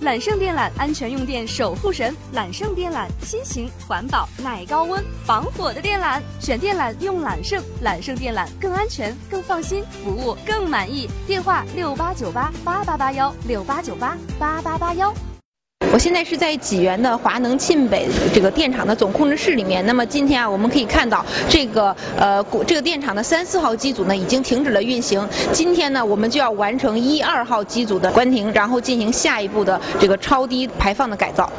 揽胜电缆，安全用电守护神。揽胜电缆，新型、环保、耐高温、防火的电缆。选电缆用揽胜，揽胜电缆更安全、更放心，服务更满意。电话六八九八八八八幺六八九八八八八幺。我现在是在济源的华能沁北这个电厂的总控制室里面。那么今天啊，我们可以看到这个呃这个电厂的三四号机组呢已经停止了运行。今天呢，我们就要完成一二号机组的关停，然后进行下一步的这个超低排放的改造。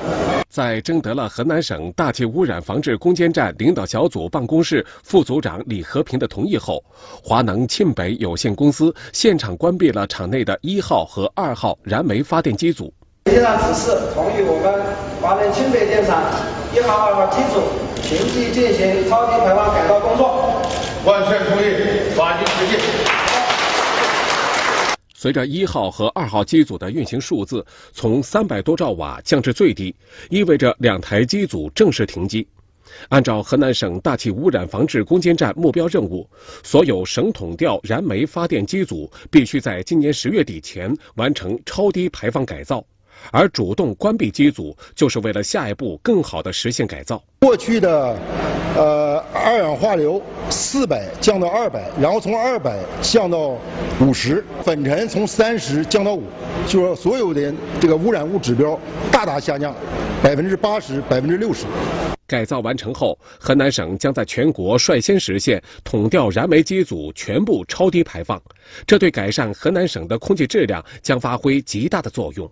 在征得了河南省大气污染防治攻坚战领导小组办公室副组长李和平的同意后，华能沁北有限公司现场关闭了厂内的一号和二号燃煤发电机组。以上指示同意我们华能清北电厂一号、二号机组停机进行超低排放改造工作，完全同意，发进实际。随着一号和二号机组的运行数字从三百多兆瓦降至最低，意味着两台机组正式停机。按照河南省大气污染防治攻坚战目标任务，所有省统调燃煤发电机组必须在今年十月底前完成超低排放改造。而主动关闭机组，就是为了下一步更好的实现改造。过去的呃二氧化硫四百降到二百，然后从二百降到五十，粉尘从三十降到五，就说所有的这个污染物指标大大下降，百分之八十、百分之六十。改造完成后，河南省将在全国率先实现统调燃煤机组全部超低排放，这对改善河南省的空气质量将发挥极大的作用。